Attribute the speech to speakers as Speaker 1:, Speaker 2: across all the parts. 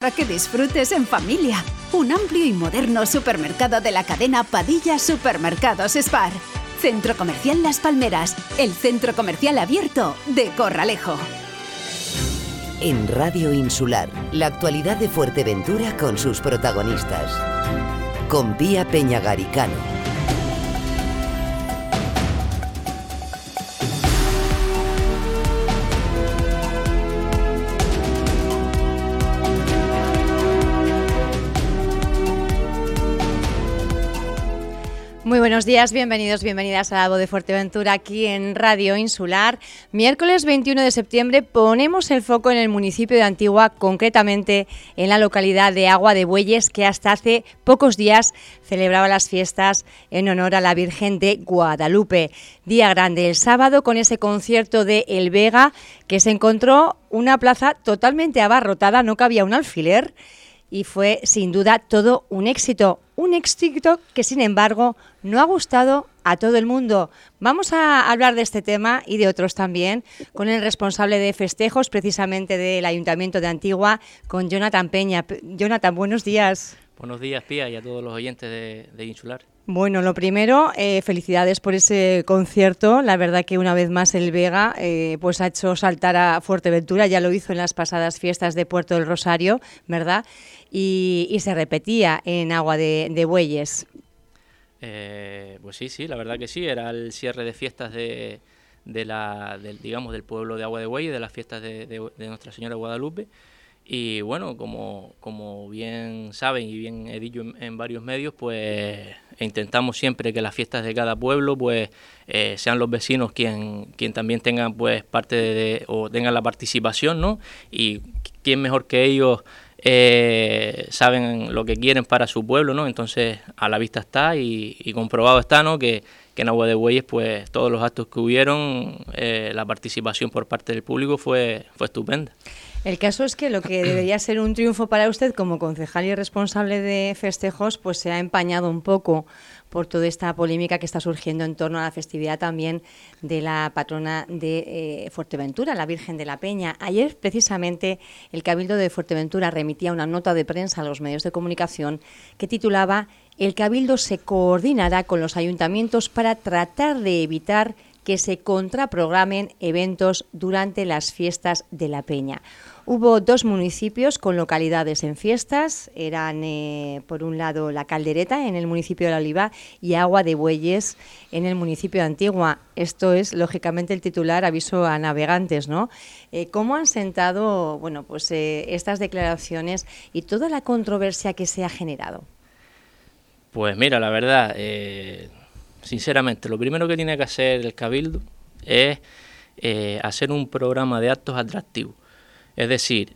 Speaker 1: Para que disfrutes en familia. Un amplio y moderno supermercado de la cadena Padilla Supermercados Spar. Centro Comercial Las Palmeras, el centro comercial abierto de Corralejo.
Speaker 2: En Radio Insular, la actualidad de Fuerteventura con sus protagonistas. Con Pía Peñagaricano.
Speaker 3: Buenos días, bienvenidos, bienvenidas a la voz de Fuerteventura aquí en Radio Insular. Miércoles 21 de septiembre ponemos el foco en el municipio de Antigua, concretamente en la localidad de Agua de Bueyes, que hasta hace pocos días celebraba las fiestas en honor a la Virgen de Guadalupe. Día grande el sábado con ese concierto de El Vega, que se encontró una plaza totalmente abarrotada, no cabía un alfiler y fue sin duda todo un éxito. Un éxito que sin embargo no ha gustado a todo el mundo. Vamos a hablar de este tema y de otros también con el responsable de festejos precisamente del Ayuntamiento de Antigua, con Jonathan Peña. Jonathan, buenos días.
Speaker 4: Buenos días, Pía, y a todos los oyentes de, Insular.
Speaker 3: Bueno, lo primero, eh, felicidades por ese concierto. La verdad que una vez más el Vega eh, pues ha hecho saltar a Fuerteventura, ya lo hizo en las pasadas fiestas de Puerto del Rosario, ¿verdad? Y, se repetía en Agua de, Bueyes.
Speaker 4: Eh, pues sí, sí, la verdad que sí, era el cierre de fiestas de, de la, del, digamos, del pueblo de Agua de Bueyes, de las fiestas de, de, Nuestra Señora Guadalupe. Y bueno, como, como bien saben y bien he dicho en, varios medios, pues intentamos siempre que las fiestas de cada pueblo pues eh, sean los vecinos quien, quien también tengan pues parte de, o tengan la participación, ¿no? Y quién mejor que ellos eh, saben lo que quieren para su pueblo, ¿no? Entonces a la vista está y, comprobado está, ¿no? Que, en Agua de Bueyes, pues todos los actos que hubieron, eh, la participación por parte del público fue, fue estupenda.
Speaker 3: El caso es que lo que debería ser un triunfo para usted como concejal y responsable de festejos, pues se ha empañado un poco por toda esta polémica que está surgiendo en torno a la festividad también de la patrona de eh, Fuerteventura, la Virgen de la Peña. Ayer, precisamente, el Cabildo de Fuerteventura remitía una nota de prensa a los medios de comunicación que titulaba El Cabildo se coordinará con los ayuntamientos para tratar de evitar que se contraprogramen eventos durante las fiestas de la Peña. Hubo dos municipios con localidades en fiestas, eran eh, por un lado la Caldereta en el municipio de La Oliva y Agua de Bueyes en el municipio de Antigua. Esto es lógicamente el titular aviso a navegantes, ¿no? Eh, ¿Cómo han sentado, bueno, pues eh, estas declaraciones y toda la controversia que se ha generado?
Speaker 4: Pues mira, la verdad, sinceramente, lo primero que tiene que hacer el Cabildo es hacer un programa de actos atractivos es decir,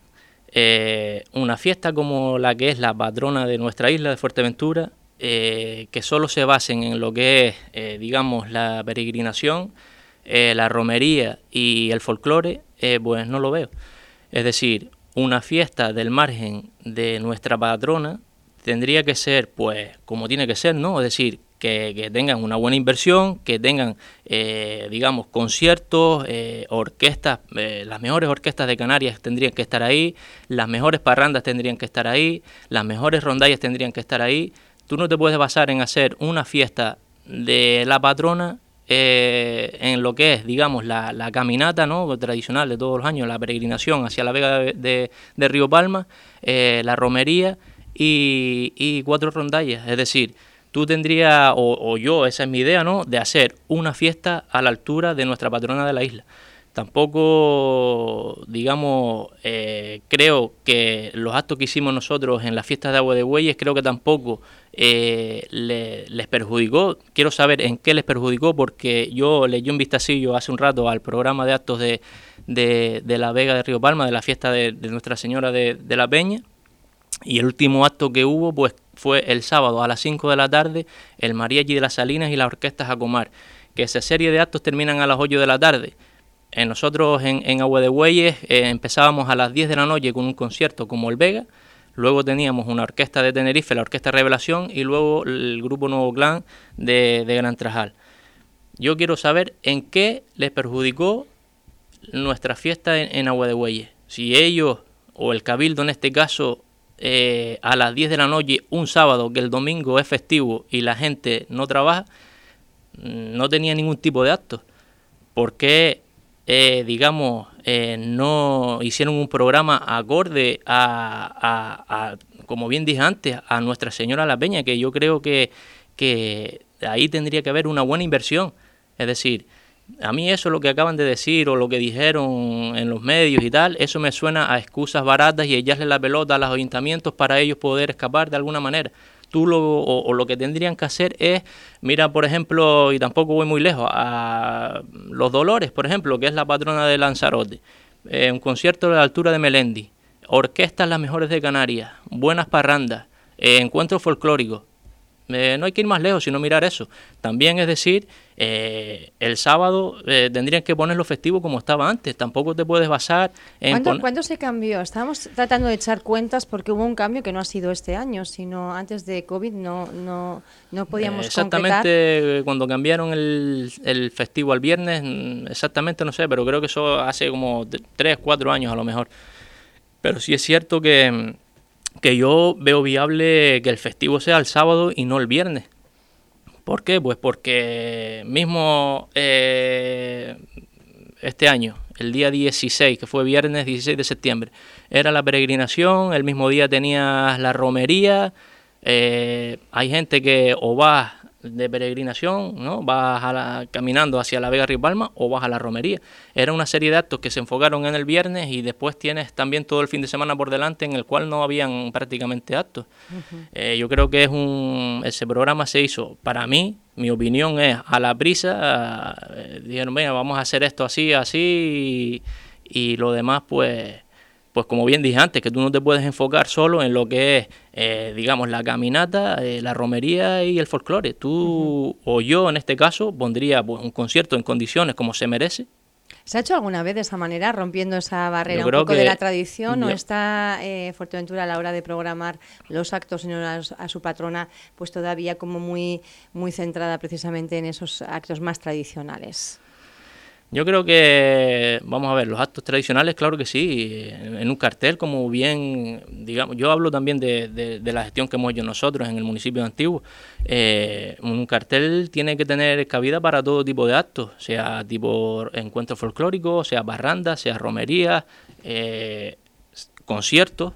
Speaker 4: eh, una fiesta como la que es la patrona de nuestra isla de Fuerteventura, eh, que solo se basen en lo que es, eh, digamos, la peregrinación, la romería y el folclore, pues no lo veo. Es decir, una fiesta del margen de nuestra patrona tendría que ser, pues, como tiene que ser, ¿no? Es decir, que, tengan una buena inversión, que tengan, eh, digamos, conciertos, eh, orquestas, eh, las mejores orquestas de Canarias tendrían que estar ahí, las mejores parrandas tendrían que estar ahí, las mejores rondallas tendrían que estar ahí. Tú no te puedes basar en hacer una fiesta de la patrona en lo que es, digamos, la, caminata ¿no? tradicional de todos los años, la peregrinación hacia la Vega de, Río Palma, la romería y cuatro rondallas. Es decir, tú tendrías, o, yo, esa es mi idea, ¿no?, de hacer una fiesta a la altura de nuestra patrona de la isla. Tampoco, digamos, eh, creo que los actos que hicimos nosotros en las fiestas de agua de bueyes, creo que tampoco eh, les perjudicó. Quiero saber en qué les perjudicó, porque yo leí un vistacillo hace un rato al programa de actos de, de, la Vega de Río Palma, de la fiesta de, Nuestra Señora de, de la Peña, y el último acto que hubo, pues fue el sábado a las 5 de la tarde, el Mariachi de las Salinas y las orquestas Jacomar, que esa serie de actos terminan a las 8 de la tarde. Eh, nosotros en, en Agua de Bueyes eh, empezábamos a las 10 de la noche con un concierto como el Vega, luego teníamos una orquesta de Tenerife, la Orquesta Revelación, y luego el grupo Nuevo Clan de, Gran Trajal. Yo quiero saber en qué les perjudicó nuestra fiesta en, en Agua de Bueyes. Si ellos, o el Cabildo en este caso, eh, a las 10 de la noche un sábado que el domingo es festivo y la gente no trabaja, mm, no tenía ningún tipo de acto. ¿Por qué, eh, digamos, eh, no hicieron un programa acorde a, como bien dije antes, a Nuestra Señora La Peña, que yo creo que, que ahí tendría que haber una buena inversión? Es decir, a mí eso, lo que acaban de decir o lo que dijeron en los medios y tal, eso me suena a excusas baratas y echarle la pelota a los ayuntamientos para ellos poder escapar de alguna manera. Tú lo, o, lo que tendrían que hacer es, mira, por ejemplo, y tampoco voy muy lejos, a Los Dolores, por ejemplo, que es la patrona de Lanzarote, eh, un concierto de la altura de Melendi, orquestas las mejores de Canarias, buenas parrandas, eh, encuentros folclóricos, eh, no hay que ir más lejos, sino mirar eso. También es decir, eh, el sábado eh, tendrían que ponerlo festivo como estaba antes. Tampoco te puedes basar en...
Speaker 3: ¿Cuándo, se cambió? Estábamos tratando de echar cuentas porque hubo un cambio que no ha sido este año, sino antes de COVID no, no, no podíamos
Speaker 4: Exactamente cuando cambiaron el, el, festivo al viernes, mm, exactamente no sé, pero creo que eso hace como tres, cuatro años a lo mejor. Pero sí es cierto que mm, que yo veo viable que el festivo sea el sábado y no el viernes. ¿Por qué? Pues porque mismo eh, este año, el día 16, que fue viernes 16 de septiembre, era la peregrinación, el mismo día tenías la romería, eh, hay gente que o va de peregrinación, ¿no? Vas a caminando hacia la Vega Río Palma o vas a la romería. Era una serie de actos que se enfocaron en el viernes y después tienes también todo el fin de semana por delante en el cual no habían prácticamente actos. Eh, yo creo que es un ese programa se hizo para mí, mi opinión es a la prisa, eh, dijeron, venga, vamos a hacer esto así, así y, y lo demás pues pues como bien dije antes, que tú no te puedes enfocar solo en lo que es, eh, digamos, la caminata, eh, la romería y el folclore. Tú o yo, en este caso, pondría pues, un concierto en condiciones como se merece.
Speaker 3: ¿Se ha hecho alguna vez de esa manera, rompiendo esa barrera un poco de la tradición? ¿O está eh, Fuerteventura a la hora de programar los actos en honor a su patrona, pues todavía como muy, muy centrada precisamente en esos actos más tradicionales?
Speaker 4: Yo creo que, vamos a ver, los actos tradicionales, claro que sí, en un cartel, como bien, digamos, yo hablo también de, la gestión que hemos hecho nosotros en el municipio de Antiguo. Eh, un cartel tiene que tener cabida para todo tipo de actos, sea tipo encuentro folclórico, sea barranda, sea romería, eh, conciertos,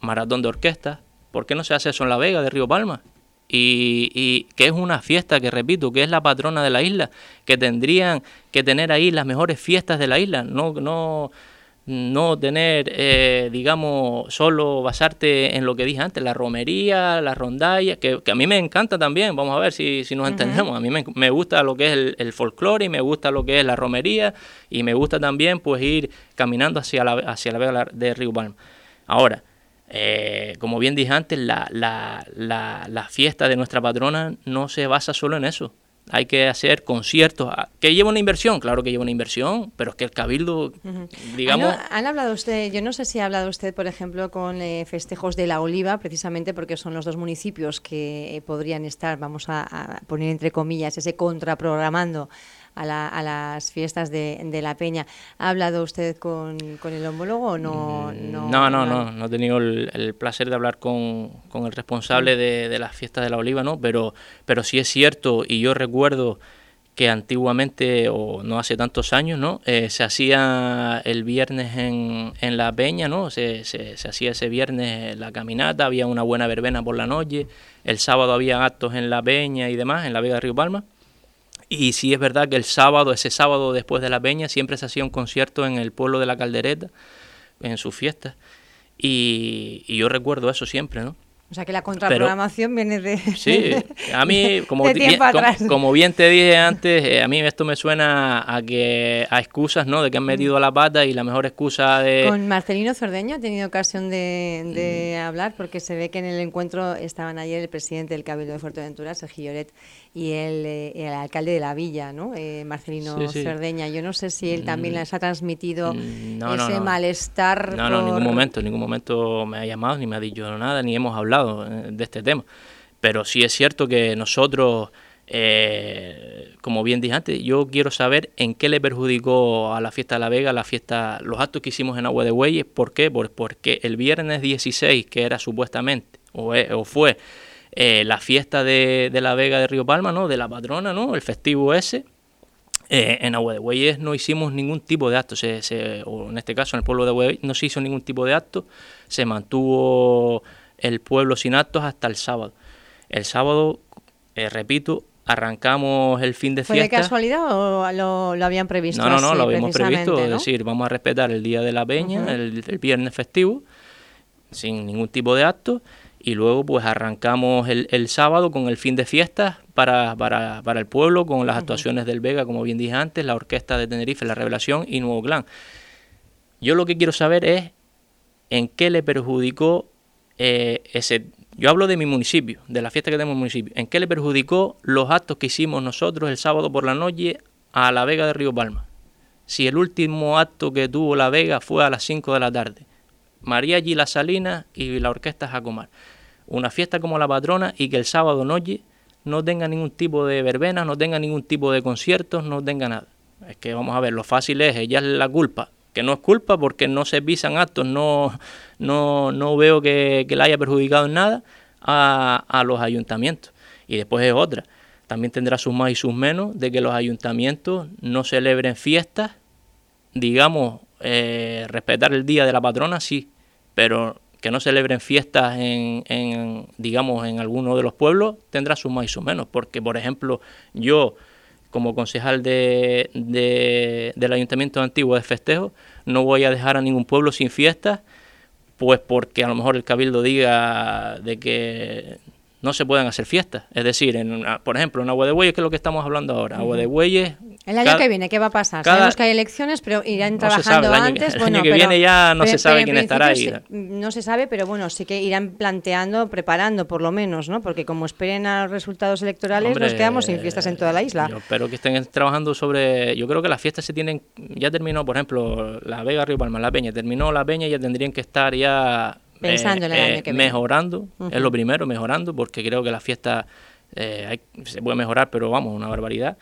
Speaker 4: maratón de orquesta. ¿Por qué no se hace eso en La Vega de Río Palma? Y, que es una fiesta que repito que es la patrona de la isla que tendrían que tener ahí las mejores fiestas de la isla no no no tener eh, digamos solo basarte en lo que dije antes la romería la rondalla que, a mí me encanta también vamos a ver si, si nos entendemos a mí me, gusta lo que es el, el, folclore y me gusta lo que es la romería y me gusta también pues ir caminando hacia la hacia la vega de Río Palma. Ahora eh, como bien dije antes, la, la, la, fiesta de nuestra patrona no se basa solo en eso. Hay que hacer conciertos. Ah, ¿Que lleva una inversión? Claro que lleva una inversión, pero es que el cabildo, digamos...
Speaker 3: ¿Han, hablado usted, yo no sé si ha hablado usted, por ejemplo, con eh, festejos de la Oliva, precisamente porque son los dos municipios que eh, podrían estar, vamos a, a poner entre comillas, ese contraprogramando a, las fiestas de, La Peña. ¿Ha hablado usted con, el homólogo o no?
Speaker 4: Mm, no, no, no, no, he tenido el, placer de hablar con, el responsable de, las fiestas de la Oliva, ¿no? Pero, pero sí es cierto, y yo recuerdo que antiguamente, o no hace tantos años, ¿no? Eh, se hacía el viernes en, en La Peña, ¿no? Se, se, se, hacía ese viernes la caminata, había una buena verbena por la noche, el sábado había actos en La Peña y demás, en la Vega de Río Palma. Y sí es verdad que el sábado, ese sábado después de la peña, siempre se hacía un concierto en el pueblo de la Caldereta, en sus fiestas. Y, y yo recuerdo eso siempre, ¿no?
Speaker 3: O sea que la contraprogramación viene de.
Speaker 4: Sí, a mí, como, bien, como, bien te dije antes, eh, a mí esto me suena a que a excusas, ¿no? De que han metido la pata y la mejor excusa de.
Speaker 3: Con Marcelino Zordeño he tenido ocasión de, mm. hablar porque se ve que en el encuentro estaban ayer el presidente del Cabildo de Fuerteventura, Sergio Lloret, y el, eh, el alcalde de la villa, ¿no? Eh, Marcelino Cerdeña. Yo no sé si él también mm. les ha transmitido mm, ese malestar.
Speaker 4: No, no, en ningún momento, en ningún momento me ha llamado, ni me ha dicho nada, ni hemos hablado eh, de este tema. Pero sí es cierto que nosotros, eh, como bien dije antes, yo quiero saber en qué le perjudicó a la fiesta de La Vega, la fiesta, los actos que hicimos en Agua de Bueyes. ¿Por qué? Pues porque el viernes 16, que era supuestamente, o, fue eh, la fiesta de, La Vega de Río Palma, ¿no? De la patrona, ¿no? El festivo ese. Eh, en Agua de Bueyes no hicimos ningún tipo de acto, se, o en este caso en el pueblo de Agua no se hizo ningún tipo de acto, se mantuvo el pueblo sin actos hasta el sábado. El sábado, repito, arrancamos el fin de fiesta.
Speaker 3: ¿Fue de casualidad o lo, habían previsto?
Speaker 4: No, no, no, lo habíamos previsto. Es decir, vamos a respetar el día de la peña, el, viernes festivo, sin ningún tipo de acto. Y luego pues arrancamos el, sábado con el fin de fiesta para, para, para el pueblo, con las actuaciones del Vega, como bien dije antes, la orquesta de Tenerife, La Revelación y Nuevo Clan. Yo lo que quiero saber es en qué le perjudicó eh, ese yo hablo de mi municipio, de la fiesta que tenemos en mi municipio. ¿En qué le perjudicó los actos que hicimos nosotros el sábado por la noche a La Vega de Río Palma? Si el último acto que tuvo La Vega fue a las 5 de la tarde. María G. La Salina y la Orquesta Jacomar. Una fiesta como la patrona y que el sábado noche no tenga ningún tipo de verbena, no tenga ningún tipo de conciertos, no tenga nada. Es que vamos a ver, lo fácil es, ella es la culpa que no es culpa porque no se visan actos, no, no, no veo que, que le haya perjudicado en nada a, a, los ayuntamientos. Y después es otra, también tendrá sus más y sus menos de que los ayuntamientos no celebren fiestas, digamos, eh, respetar el día de la patrona, sí, pero que no celebren fiestas en, en, digamos, en alguno de los pueblos, tendrá sus más y sus menos, porque, por ejemplo, yo como concejal de, del Ayuntamiento de Antiguo de Festejo, no voy a dejar a ningún pueblo sin fiestas, pues porque a lo mejor el cabildo diga de que no se pueden hacer fiestas. Es decir, en por ejemplo, en Agua de Bueyes, que es lo que estamos hablando ahora. Agua de Bueyes.
Speaker 3: El año que viene, ¿qué va a pasar? Sabemos que hay elecciones, pero irán trabajando antes.
Speaker 4: El año, que viene ya no se sabe quién estará ahí.
Speaker 3: no se sabe, pero bueno, sí que irán planteando, preparando por lo menos, ¿no? Porque como esperen a los resultados electorales, nos quedamos sin fiestas en toda la isla.
Speaker 4: Yo espero que estén trabajando sobre. Yo creo que las fiestas se tienen. Ya terminó, por ejemplo, la Vega Río Palma, la Peña. Terminó la Peña y ya tendrían que estar ya
Speaker 3: Pensando en el año eh, que
Speaker 4: viene. Mejorando, es lo primero, mejorando, porque creo que la fiesta eh, se puede mejorar, pero vamos, una barbaridad.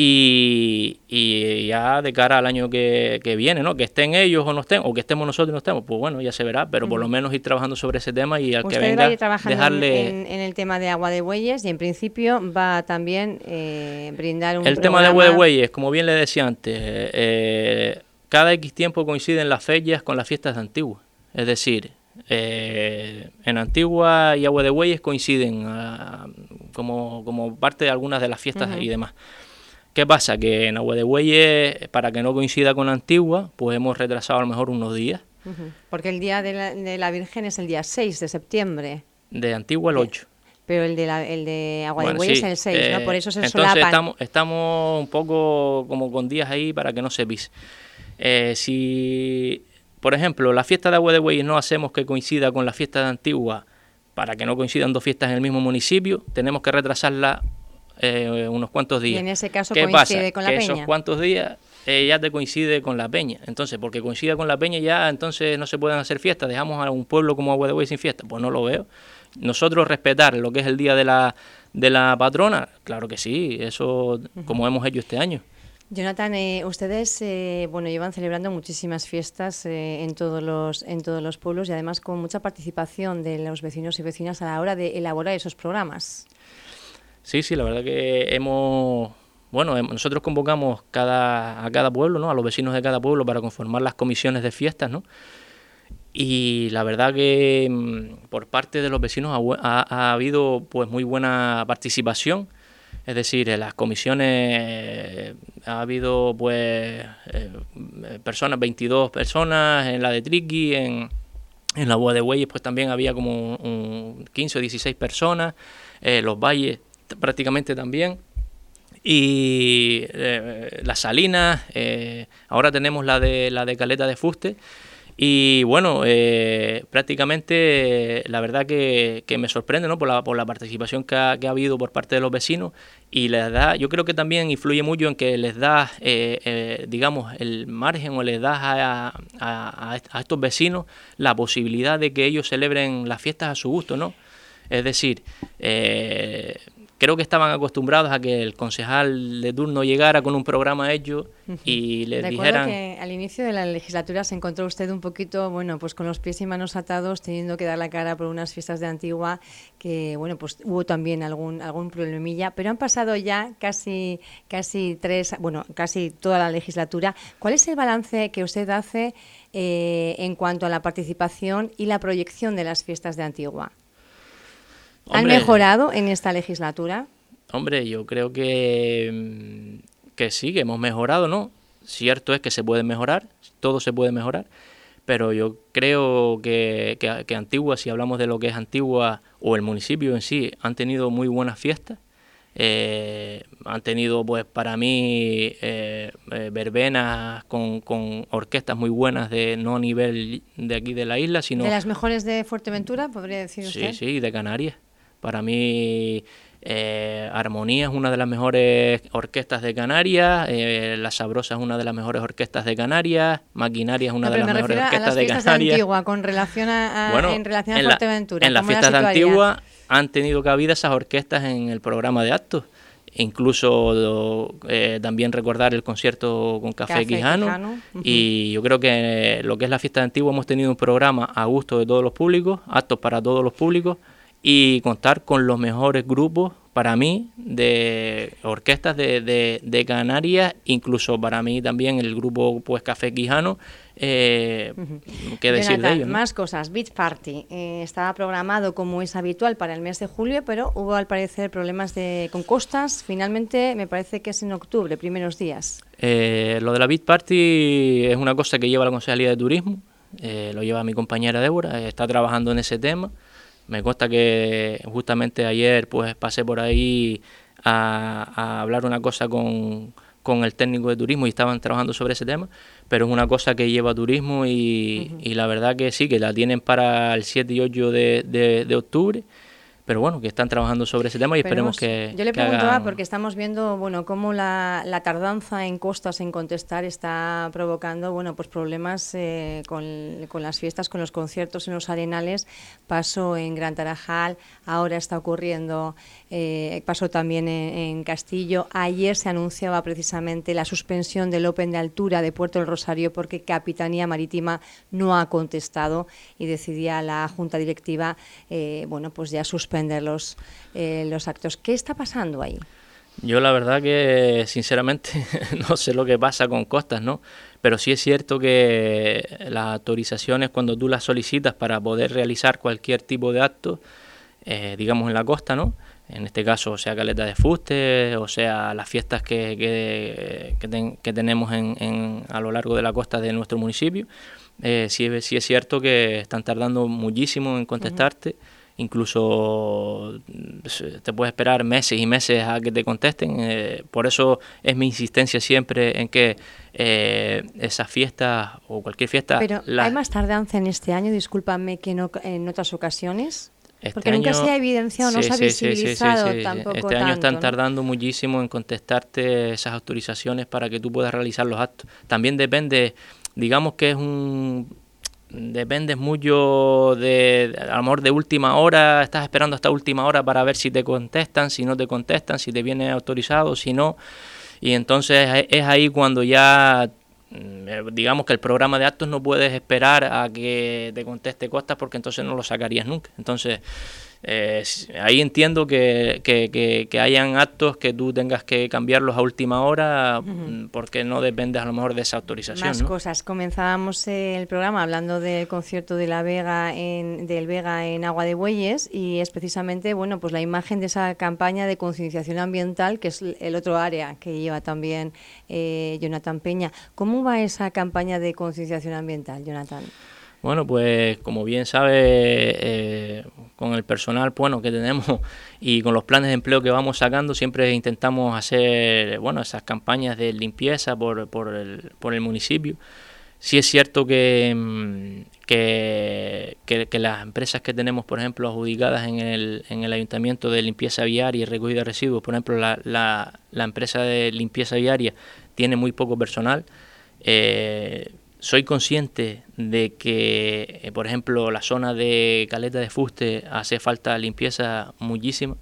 Speaker 4: Y, y, ya de cara al año que, viene, ¿no? Que estén ellos o no estén, o que estemos nosotros y no estemos, pues bueno, ya se verá, pero por lo menos ir trabajando sobre ese tema y al que venga, dejarle...
Speaker 3: En, en, el tema de agua de bueyes y en principio va también eh, brindar un
Speaker 4: El tema de agua de bueyes, como bien le decía antes, cada X tiempo coinciden las fechas con las fiestas antiguas. Es decir, eh, en Antigua y Agua de Bueyes coinciden ah, como, como, parte de algunas de las fiestas y demás. ¿Qué pasa? Que en Agua de Bueyes, para que no coincida con Antigua, pues hemos retrasado a lo mejor unos días.
Speaker 3: Porque el día de la, Virgen es el día 6 de septiembre.
Speaker 4: De Antigua el 8.
Speaker 3: Pero el de, la, el de Agua de Bueyes es el 6, ¿no? Por eso se
Speaker 4: entonces Estamos, estamos un poco como con días ahí para que no se pise. Eh, si por ejemplo, la fiesta de Agua de Bueyes no hacemos que coincida con la fiesta de Antigua para que no coincidan dos fiestas en el mismo municipio, tenemos que retrasarla eh, unos cuantos días.
Speaker 3: Y en ese caso coincide con la
Speaker 4: que esos cuantos días eh, ya te coincide con la peña. Entonces, porque coincida con la peña ya entonces no se pueden hacer fiestas. Dejamos a un pueblo como Agua de Bueyes sin fiesta. Pues no lo veo. Nosotros respetar lo que es el día de la, de la patrona, claro que sí, eso como hemos hecho este año.
Speaker 3: Jonathan, eh, ustedes eh, bueno llevan celebrando muchísimas fiestas eh, en todos los en todos los pueblos y además con mucha participación de los vecinos y vecinas a la hora de elaborar esos programas.
Speaker 4: Sí, sí, la verdad que hemos bueno nosotros convocamos cada a cada pueblo, ¿no? A los vecinos de cada pueblo para conformar las comisiones de fiestas, ¿no? Y la verdad que mm, por parte de los vecinos ha, ha habido pues muy buena participación es decir, en las comisiones eh, ha habido pues eh, personas, 22 personas, en la de Triqui, en, en la Boa de Bueyes pues también había como un 15 o 16 personas, eh, los valles prácticamente también. Y las salinas, ahora tenemos la de la de Caleta de Fuste, y bueno, eh, prácticamente la verdad que, me sorprende ¿no? por, la, por la participación que ha, habido por parte de los vecinos y les da, yo creo que también influye mucho en que les da, eh, eh, digamos, el margen o les da a, estos vecinos la posibilidad de que ellos celebren las fiestas a su gusto, ¿no? Es decir, creo que estaban acostumbrados a que el concejal de turno llegara con un programa hecho y les
Speaker 3: Recuerdo
Speaker 4: dijeran...
Speaker 3: que al inicio de la legislatura se encontró usted un poquito, bueno, pues con los pies y manos atados, teniendo que dar la cara por unas fiestas de Antigua, que, bueno, pues hubo también algún, algún problemilla, pero han pasado ya casi, casi tres, bueno, casi toda la legislatura. ¿Cuál es el balance que usted hace eh, en cuanto a la participación y la proyección de las fiestas de Antigua? ¿Han mejorado en esta legislatura?
Speaker 4: Hombre, yo creo que, mm, que sí, que hemos mejorado, ¿no? Cierto es que se puede mejorar, todo se puede mejorar, pero yo creo que, que, Antigua, si hablamos de lo que es Antigua o el municipio en sí, han tenido muy buenas fiestas. Eh, han tenido, pues, para mí, eh, eh, verbenas con, con, orquestas muy buenas, de no nivel de aquí de la isla, sino...
Speaker 3: ¿De las mejores de Fuerteventura, podría decir usted?
Speaker 4: Sí, sí, de Canarias. Para mí, eh, Armonía es una de las mejores orquestas de Canarias, eh, La Sabrosa es una de las mejores orquestas de Canarias, Maquinaria es una de las mejores orquestas de Canarias. De
Speaker 3: Antigua, con relación a, en relación a Fuerteventura.
Speaker 4: en las fiestas de Antigua han tenido cabida esas orquestas en el programa de actos. Incluso eh, también recordar el concierto con Café, Quijano. Y yo creo que lo que es la fiesta de Antigua hemos tenido un programa a gusto de todos los públicos, actos para todos los públicos y contar con los mejores grupos para mí de orquestas de, de, Canarias, incluso para mí también el grupo pues Café Quijano, eh, ¿qué decir de ellos?
Speaker 3: Más cosas, Beach Party eh, estaba programado como es habitual para el mes de julio, pero hubo al parecer problemas de, con costas, finalmente me parece que es en octubre, primeros días.
Speaker 4: Eh, lo de la Beach Party es una cosa que lleva la Consejería de Turismo, eh, lo lleva mi compañera Débora, está trabajando en ese tema. Me consta que justamente ayer pues pasé por ahí a, hablar una cosa con, el técnico de turismo y estaban trabajando sobre ese tema, pero es una cosa que lleva turismo y, y la verdad que sí, que la tienen para el 7 y 8 de, de octubre pero bueno, que están trabajando sobre ese tema y esperemos, que.
Speaker 3: Yo le preguntaba porque estamos viendo, bueno, cómo la, tardanza en costas en contestar está provocando, bueno, pues problemas eh, con, con, las fiestas, con los conciertos en los arenales. Pasó en Gran Tarajal, ahora está ocurriendo, eh, pasó también en, Castillo. Ayer se anunciaba precisamente la suspensión del Open de altura de Puerto del Rosario porque Capitanía Marítima no ha contestado y decidía la Junta Directiva, eh, bueno, pues ya suspender los, eh, los actos. ¿Qué está pasando ahí?
Speaker 4: Yo la verdad que sinceramente no sé lo que pasa con costas, ¿no? Pero sí es cierto que las autorizaciones cuando tú las solicitas para poder realizar cualquier tipo de acto, eh, digamos en la costa, ¿no? En este caso, sea caleta de fuste, o sea las fiestas que, que, tenemos en, a lo largo de la costa de nuestro municipio, eh, sí, es cierto que están tardando muchísimo en contestarte incluso mm, te puedes esperar meses y meses a que te contesten. Eh, por eso es mi insistencia siempre en que eh, esas fiestas o cualquier fiesta...
Speaker 3: Pero ¿hay más tardanza en este año, discúlpame, que no, en otras ocasiones? Este Porque nunca se ha evidenciado, no se ha visibilizado tampoco
Speaker 4: Este
Speaker 3: año
Speaker 4: están tardando muchísimo en contestarte esas autorizaciones para que tú puedas realizar los actos. También depende, digamos que es un dependes mucho de, amor de última hora, estás esperando hasta última hora para ver si te contestan, si no te contestan, si te viene autorizado, si no. Y entonces es ahí cuando ya mm, digamos que el programa de actos no puedes esperar a que te conteste Costas porque entonces no lo sacarías nunca. Entonces eh, ahí entiendo que, que, que, hayan actos que tú tengas que cambiarlos a última hora mm, porque no dependes a lo mejor de esa autorización.
Speaker 3: Más cosas. Comenzábamos el programa hablando del concierto de la Vega en, del Vega en Agua de Bueyes y es precisamente bueno pues la imagen de esa campaña de concienciación ambiental que es el otro área que lleva también eh, Jonathan Peña. ¿Cómo va esa campaña de concienciación ambiental, Jonathan?
Speaker 4: Bueno, pues como bien sabe, eh, con el personal bueno que tenemos y con los planes de empleo que vamos sacando, siempre intentamos hacer bueno esas campañas de limpieza por, por, el, por el municipio. Sí es cierto que, mm, que, que, las empresas que tenemos, por ejemplo, adjudicadas en el, en el Ayuntamiento de Limpieza Viaria y Recogida de Residuos, por ejemplo, la, la, empresa de limpieza viaria tiene muy poco personal. Eh, soy consciente de que, eh, por ejemplo, la zona de Caleta de Fuste hace falta limpieza muchísima,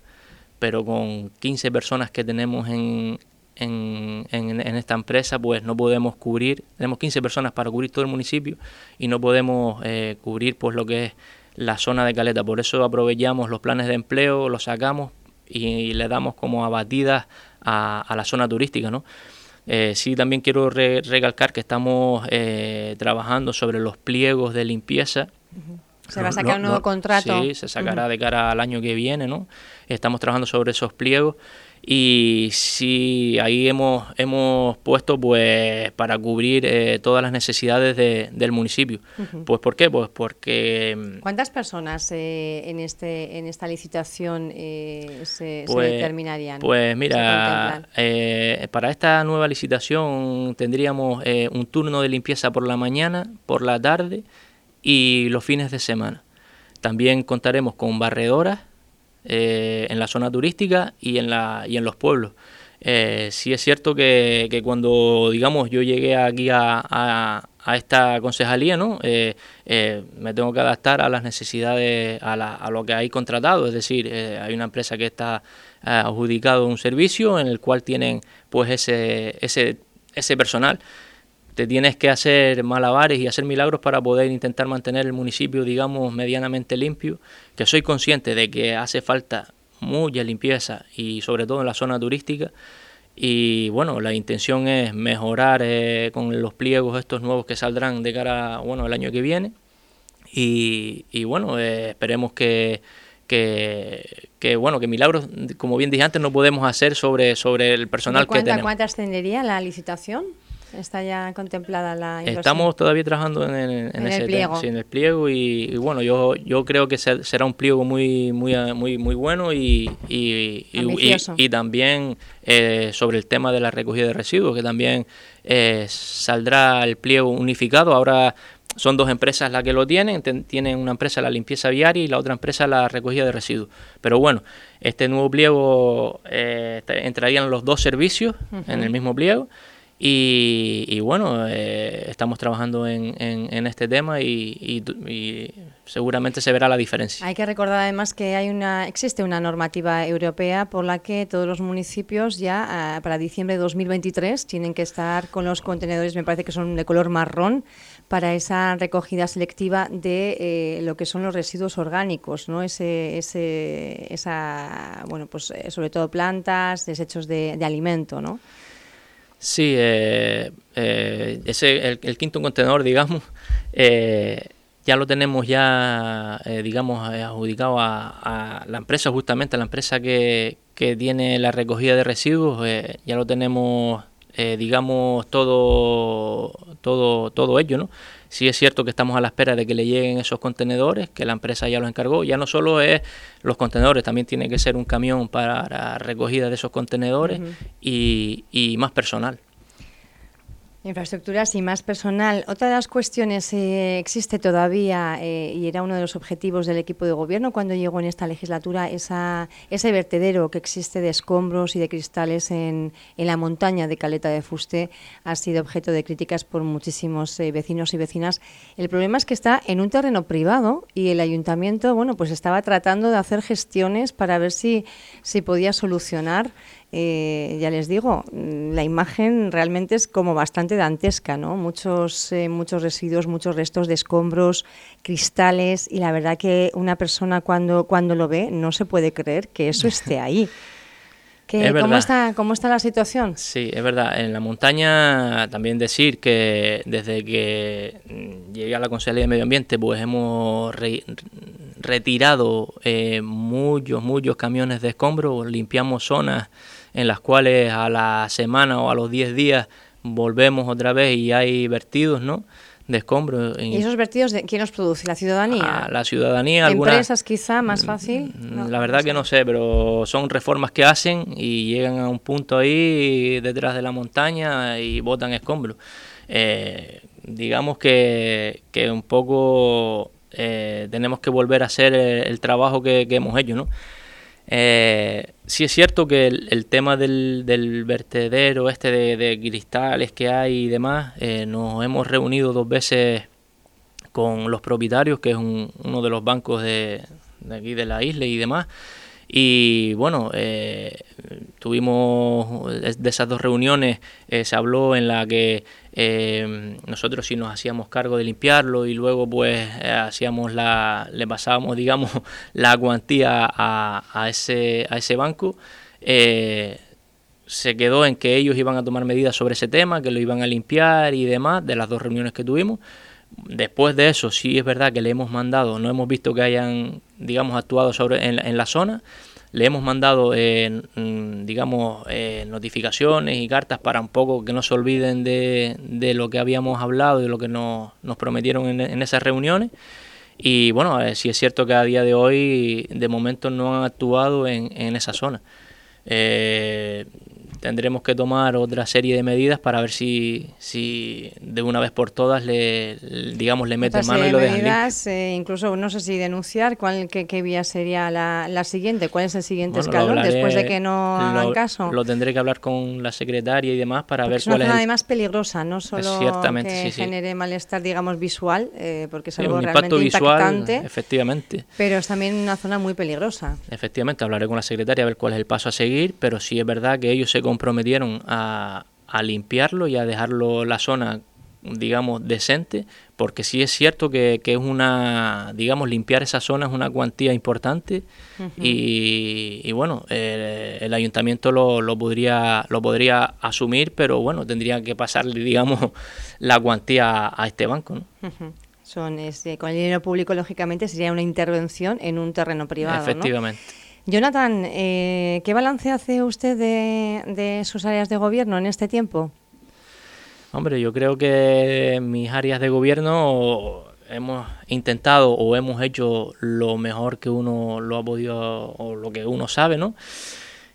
Speaker 4: pero con 15 personas que tenemos en, en, en, esta empresa, pues no podemos cubrir, tenemos 15 personas para cubrir todo el municipio y no podemos eh, cubrir pues lo que es la zona de Caleta. Por eso aprovechamos los planes de empleo, los sacamos y, le damos como abatidas a, a la zona turística, ¿no? Eh, sí, también quiero recalcar que estamos eh, trabajando sobre los pliegos de limpieza.
Speaker 3: Se va a sacar un nuevo contrato.
Speaker 4: Sí, se sacará de cara al año que viene, ¿no? Estamos trabajando sobre esos pliegos y sí, ahí hemos, hemos puesto pues para cubrir eh, todas las necesidades del municipio. Pues ¿por qué? Pues porque...
Speaker 3: Mm, ¿Cuántas personas eh, en, este, en esta licitación eh, se, pues, determinarían?
Speaker 4: Pues mira, para esta nueva licitación tendríamos un turno de limpieza por la mañana, por la tarde y los fines de semana. También contaremos con barredoras eh, en la zona turística y en, la, y en los pueblos. Eh, sí es cierto que, que, cuando, digamos, yo llegué aquí a, a, esta concejalía, ¿no? Eh, me tengo que adaptar a las necesidades, a, la, a lo que hay contratado, es decir, hay una empresa que está adjudicado un servicio en el cual tienen pues ese, ese, ese personal te tienes que hacer malabares y hacer milagros para poder intentar mantener el municipio, digamos, medianamente limpio, que soy consciente de que hace falta mucha limpieza y sobre todo en la zona turística. Y bueno, la intención es mejorar eh, con los pliegos estos nuevos que saldrán de cara, bueno, el año que viene. Y, bueno, eh, esperemos que, que, bueno, que milagros, como bien dije antes, no podemos hacer sobre, sobre el personal que tenemos.
Speaker 3: ¿Cuánto ascendería la licitación? Está ya contemplada la
Speaker 4: inversión. Estamos todavía trabajando en,
Speaker 3: el pliego.
Speaker 4: en el pliego y, bueno, yo, yo creo que será un pliego muy muy muy muy bueno y, y, y también eh, sobre el tema de la recogida de residuos, que también eh, saldrá el pliego unificado. Ahora son dos empresas las que lo tienen, tienen una empresa la limpieza viaria y la otra empresa la recogida de residuos. Pero bueno, este nuevo pliego eh, entrarían los dos servicios en el mismo pliego. Y, bueno, eh, estamos trabajando en, este tema y, seguramente se verá la diferencia.
Speaker 3: Hay que recordar además que hay una existe una normativa europea por la que todos los municipios ya ah, para diciembre de 2023 tienen que estar con los contenedores, me parece que son de color marrón, para esa recogida selectiva de eh, lo que son los residuos orgánicos, ¿no? Ese, ese, esa, bueno, pues eh, sobre todo plantas, desechos de, de alimento, ¿no?
Speaker 4: Sí, eh, eh, ese, el, quinto contenedor, digamos, eh, ya lo tenemos ya, digamos, adjudicado a, la empresa, justamente a la empresa que, que tiene la recogida de residuos, ya lo tenemos, digamos, todo, todo, todo ello, ¿no? Sí es cierto que estamos a la espera de que le lleguen esos contenedores, que la empresa ya los encargó. Ya no solo es los contenedores, también tiene que ser un camión para recogida de esos contenedores y, y más personal.
Speaker 3: Infraestructuras y más personal. Otra de las cuestiones eh, existe todavía eh, y era uno de los objetivos del equipo de gobierno cuando llegó en esta legislatura esa, ese vertedero que existe de escombros y de cristales en, en la montaña de Caleta de Fuste ha sido objeto de críticas por muchísimos eh, vecinos y vecinas. El problema es que está en un terreno privado y el ayuntamiento bueno pues estaba tratando de hacer gestiones para ver si, si podía solucionar eh, ya les digo, la imagen realmente es como bastante dantesca, ¿no? Muchos, eh, muchos residuos, muchos restos de escombros, cristales, y la verdad que una persona cuando, cuando lo ve no se puede creer que eso esté ahí. ¿cómo, está, ¿Cómo está la situación?
Speaker 4: Sí, es verdad. En la montaña también decir que desde que mm, llegué a la Consejería de Medio Ambiente, pues hemos retirado eh, muchos, muchos camiones de escombros, limpiamos zonas en las cuales a la semana o a los 10 días volvemos otra vez y hay vertidos, ¿no? de escombros.
Speaker 3: ¿Y esos vertidos de quién los produce? ¿La ciudadanía?
Speaker 4: la ciudadanía.
Speaker 3: ¿Empresas quizá más mm, fácil?
Speaker 4: Mm, la verdad que no sé, pero son reformas que hacen y llegan a un punto ahí detrás de la montaña y botan escombros. Eh, digamos que, que un poco eh, tenemos que volver a hacer el, trabajo que, que hemos hecho, ¿no? Eh, sí es cierto que el, tema del, vertedero este de, cristales que hay y demás, eh, nos hemos reunido dos veces con los propietarios, que es uno de los bancos de, aquí de la isla y demás, Y bueno, eh, tuvimos de esas dos reuniones, eh, se habló en la que eh, nosotros sí nos hacíamos cargo de limpiarlo y luego pues hacíamos la, le pasábamos digamos la cuantía a, a ese, a ese banco. se quedó en que ellos iban a tomar medidas sobre ese tema, que lo iban a limpiar y demás, de las dos reuniones que tuvimos. Después de eso, sí es verdad que le hemos mandado, no hemos visto que hayan, digamos, actuado sobre, en, la zona, le hemos mandado, eh, digamos, eh, notificaciones y cartas para un poco que no se olviden de, de lo que habíamos hablado y lo que nos, nos prometieron en, en, esas reuniones. Y bueno, eh, sí es cierto que a día de hoy, de momento, no han actuado en, en esa zona. Tendremos que tomar otra serie de medidas para ver si, si de una vez por todas le, digamos le meten mano y lo dejan medidas,
Speaker 3: eh, incluso no sé si denunciar cuál qué, qué vía sería la, la, siguiente cuál es el siguiente escalón después de que no hagan caso.
Speaker 4: lo tendré que hablar con la secretaria y demás para ver
Speaker 3: es
Speaker 4: cuál
Speaker 3: es una
Speaker 4: además
Speaker 3: peligrosa no solo que genere malestar digamos visual eh, porque es algo
Speaker 4: realmente
Speaker 3: visual, impactante
Speaker 4: efectivamente.
Speaker 3: pero es también una zona muy peligrosa.
Speaker 4: Efectivamente hablaré con la secretaria a ver cuál es el paso a seguir pero sí es verdad que ellos se comprometieron a, a limpiarlo y a dejarlo la zona digamos decente porque sí es cierto que, que, es una digamos limpiar esa zona es una cuantía importante y, y, bueno eh, el ayuntamiento lo, lo, podría lo podría asumir pero bueno tendría que pasarle digamos la cuantía a este banco ¿no?
Speaker 3: Son este, con el dinero público lógicamente sería una intervención en un terreno privado
Speaker 4: efectivamente
Speaker 3: Jonathan, eh, ¿qué balance hace usted de, sus áreas de gobierno en este tiempo?
Speaker 4: Hombre, yo creo que mis áreas de gobierno hemos intentado o hemos hecho lo mejor que uno lo ha podido o lo que uno sabe, ¿no?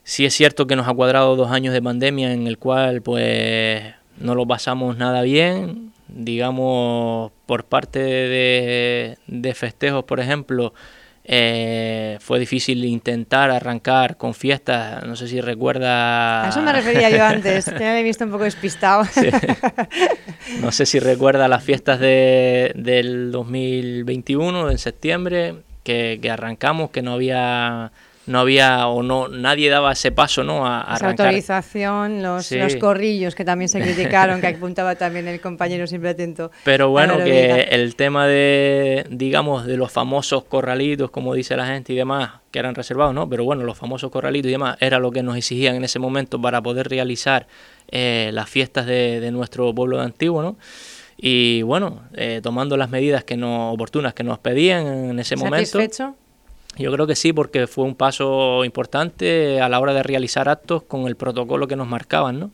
Speaker 4: Sí es cierto que nos ha cuadrado dos años de pandemia en el cual pues no lo pasamos nada bien, digamos por parte de, de festejos, por ejemplo, eh, fue difícil intentar arrancar con fiestas, no sé si recuerda...
Speaker 3: A eso me refería yo antes, te había visto un poco despistado.
Speaker 4: No sé si recuerda las fiestas de, del 2021, en septiembre, que, que arrancamos, que no había no había o no nadie daba ese paso no a,
Speaker 3: Esa autorización los, los, corrillos que también se criticaron que apuntaba también el compañero siempre atento
Speaker 4: pero bueno que el tema de digamos de los famosos corralitos como dice la gente y demás que eran reservados no pero bueno los famosos corralitos y demás era lo que nos exigían en ese momento para poder realizar eh, las fiestas de, de, nuestro pueblo de antiguo no y bueno eh, tomando las medidas que no oportunas que nos pedían en ese momento yo creo que sí, porque fue un paso importante a la hora de realizar actos con el protocolo que nos marcaban, ¿no?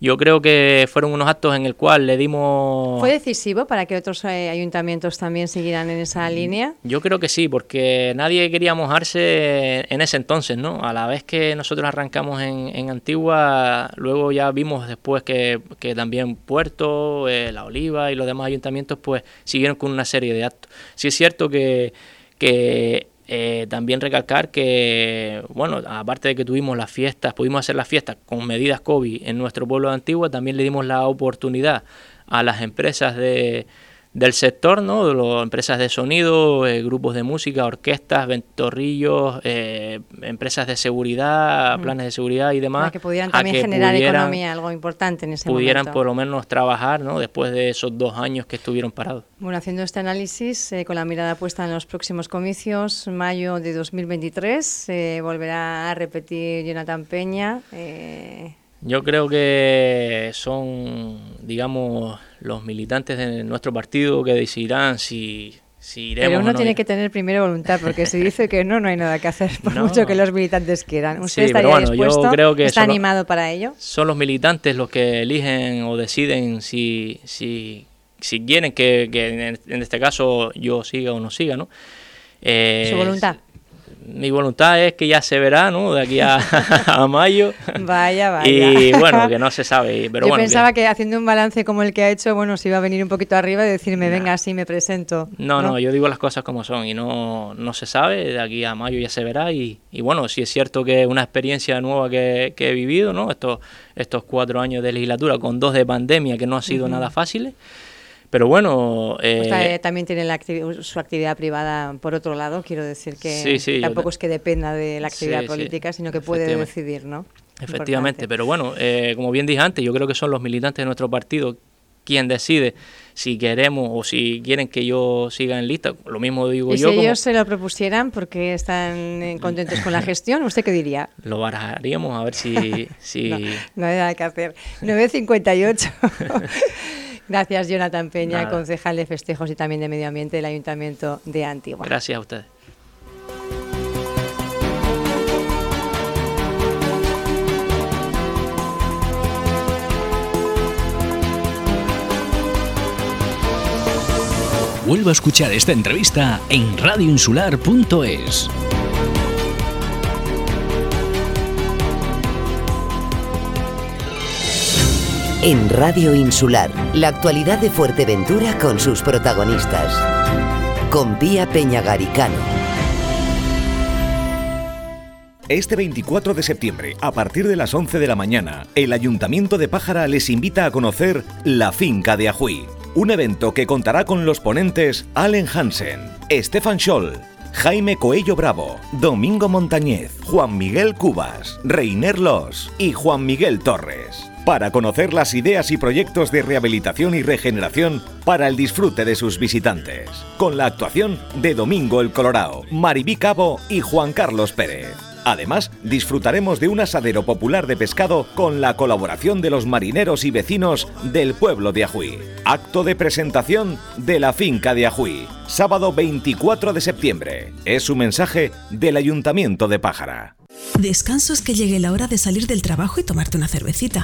Speaker 4: Yo creo que fueron unos actos en el cual le dimos...
Speaker 3: ¿Fue decisivo para que otros eh, ayuntamientos también siguieran en esa mm, línea?
Speaker 4: Yo creo que sí, porque nadie quería mojarse en ese entonces, ¿no? A la vez que nosotros arrancamos en, en Antigua, luego ya vimos después que, que también Puerto, eh, La Oliva y los demás ayuntamientos pues siguieron con una serie de actos. Sí es cierto que, que eh, también recalcar que, bueno, aparte de que tuvimos las fiestas, pudimos hacer las fiestas con medidas COVID en nuestro pueblo de Antigua, también le dimos la oportunidad a las empresas de, del sector, ¿no? De las empresas de sonido, eh, grupos de música, orquestas, ventorrillos, eh, empresas de seguridad, mm. planes de seguridad y demás. Para
Speaker 3: que pudieran también generar economía, algo importante en ese
Speaker 4: pudieran por lo menos trabajar, ¿no? Después de esos dos años que estuvieron parados.
Speaker 3: Bueno, haciendo este análisis, eh, con la mirada puesta en los próximos comicios, mayo de 2023, se volverá a repetir Jonathan Peña.
Speaker 4: Yo creo que son, digamos, los militantes de nuestro partido que decidirán si, si iremos
Speaker 3: Pero uno
Speaker 4: no
Speaker 3: tiene que tener primero voluntad, porque si dice que no, no hay nada que hacer, por mucho que los militantes quieran. ¿Usted
Speaker 4: sí, bueno,
Speaker 3: dispuesto?
Speaker 4: Yo creo que
Speaker 3: ¿Está animado para ello?
Speaker 4: Son los militantes los que eligen o deciden si, si, si quieren que, que en este caso yo siga o no siga, ¿no?
Speaker 3: Eh, Su voluntad
Speaker 4: mi voluntad es que ya se verá, ¿no? De aquí a, mayo.
Speaker 3: Vaya, vaya.
Speaker 4: Y bueno, que no se sabe. Pero
Speaker 3: Yo pensaba
Speaker 4: que...
Speaker 3: que... haciendo un balance como el que ha hecho, bueno, se iba a venir un poquito arriba y decirme, venga, así me presento.
Speaker 4: No, no, yo digo las cosas como son y no, no se sabe. De aquí a mayo ya se verá. Y, y bueno, sí es cierto que es una experiencia nueva que, que, he vivido, ¿no? Estos, estos cuatro años de legislatura con dos de pandemia que no ha sido nada fáciles Pero bueno...
Speaker 3: Eh, también tiene su actividad privada por otro lado, quiero decir que tampoco es que dependa de la actividad política, sino que puede decidir, ¿no?
Speaker 4: Efectivamente, pero bueno, eh, como bien dije antes, yo creo que son los militantes de nuestro partido quien decide si queremos o si quieren que yo siga en lista. Lo mismo digo
Speaker 3: ¿Y
Speaker 4: yo.
Speaker 3: Si ellos se lo propusieron porque están eh, contentos con la gestión, ¿usted qué diría?
Speaker 4: Lo barajaríamos a ver si... si...
Speaker 3: No, hay nada que hacer. 9.58. Gracias, Jonathan Peña, concejal de festejos y también de medio ambiente del Ayuntamiento de Antigua.
Speaker 4: Gracias a ustedes.
Speaker 5: Vuelvo a escuchar esta entrevista en radioinsular.es.
Speaker 2: En Radio Insular, la actualidad de Fuerteventura con sus protagonistas. Con Pía Peñagaricano.
Speaker 6: Este 24 de septiembre, a partir de las 11 de la mañana, el Ayuntamiento de Pájara les invita a conocer la finca de Ajuí. Un evento que contará con los ponentes Allen Hansen, Stefan Scholl, Jaime Coello Bravo, Domingo Montañez, Juan Miguel Cubas, Reiner Los y Juan Miguel Torres para conocer las ideas y proyectos de rehabilitación y regeneración para el disfrute de sus visitantes, con la actuación de Domingo el Colorado, Maribí Cabo y Juan Carlos Pérez. Además, disfrutaremos de un asadero popular de pescado con la colaboración de los marineros y vecinos del pueblo de Ajuí. Acto de presentación de la finca de Ajuí, sábado 24 de septiembre. Es un mensaje del Ayuntamiento de Pájara.
Speaker 7: Descansos que llegue la hora de salir del trabajo y tomarte una cervecita